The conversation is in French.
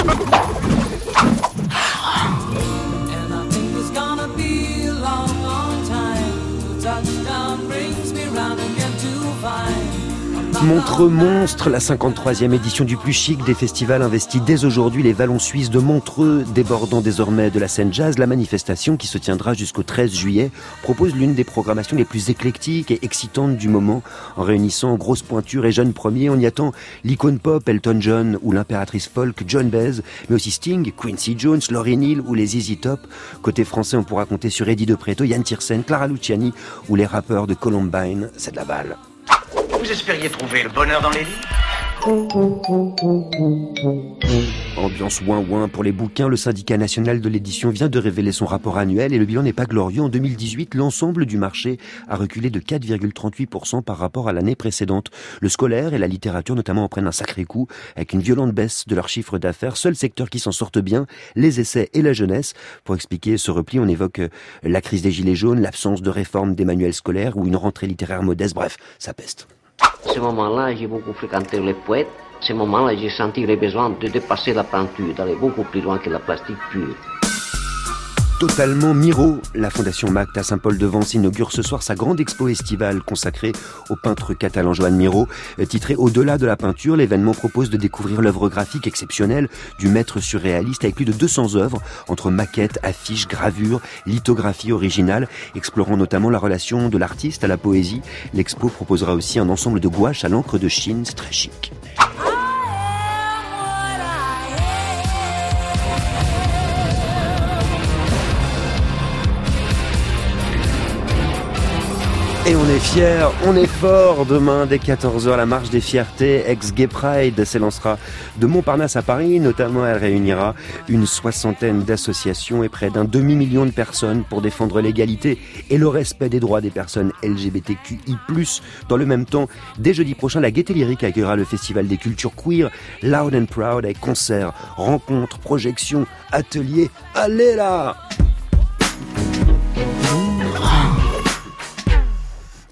Oh, Montreux Monstre, la 53e édition du plus chic des festivals investit dès aujourd'hui les vallons suisses de Montreux, débordant désormais de la scène jazz. La manifestation, qui se tiendra jusqu'au 13 juillet, propose l'une des programmations les plus éclectiques et excitantes du moment, en réunissant grosses pointures et jeunes premiers. On y attend l'icône pop Elton John ou l'impératrice folk John Baez, mais aussi Sting, Quincy Jones, Laurie Neal ou les Easy Top. Côté français, on pourra compter sur Eddie De Preto, Yann Tiersen, Clara Luciani ou les rappeurs de Columbine. C'est de la balle. Vous espériez trouver le bonheur dans les livres Ambiance ouin-ouin pour les bouquins, le syndicat national de l'édition vient de révéler son rapport annuel et le bilan n'est pas glorieux. En 2018, l'ensemble du marché a reculé de 4,38% par rapport à l'année précédente. Le scolaire et la littérature notamment en prennent un sacré coup avec une violente baisse de leur chiffre d'affaires. Seul secteur qui s'en sortent bien, les essais et la jeunesse. Pour expliquer ce repli, on évoque la crise des gilets jaunes, l'absence de réforme des manuels scolaires ou une rentrée littéraire modeste. Bref, ça peste. Ce moment-là, j'ai beaucoup fréquenté les poètes. Ce moment-là, j'ai senti le besoin de dépasser la peinture, d'aller beaucoup plus loin que la plastique pure totalement Miro. La Fondation Mact à Saint-Paul-de-Vence inaugure ce soir sa grande expo estivale consacrée au peintre catalan Joan Miro. Titré Au-delà de la peinture, l'événement propose de découvrir l'œuvre graphique exceptionnelle du maître surréaliste avec plus de 200 œuvres entre maquettes, affiches, gravures, lithographies originales, explorant notamment la relation de l'artiste à la poésie. L'expo proposera aussi un ensemble de gouaches à l'encre de Chine, très chic. Et on est fiers, on est fort. Demain, dès 14h, la marche des fiertés ex-Gay Pride s'élancera de Montparnasse à Paris. Notamment, elle réunira une soixantaine d'associations et près d'un demi-million de personnes pour défendre l'égalité et le respect des droits des personnes LGBTQI+. Dans le même temps, dès jeudi prochain, la Gaieté Lyrique accueillera le Festival des cultures queer Loud and Proud avec concerts, rencontres, projections, ateliers. Allez là!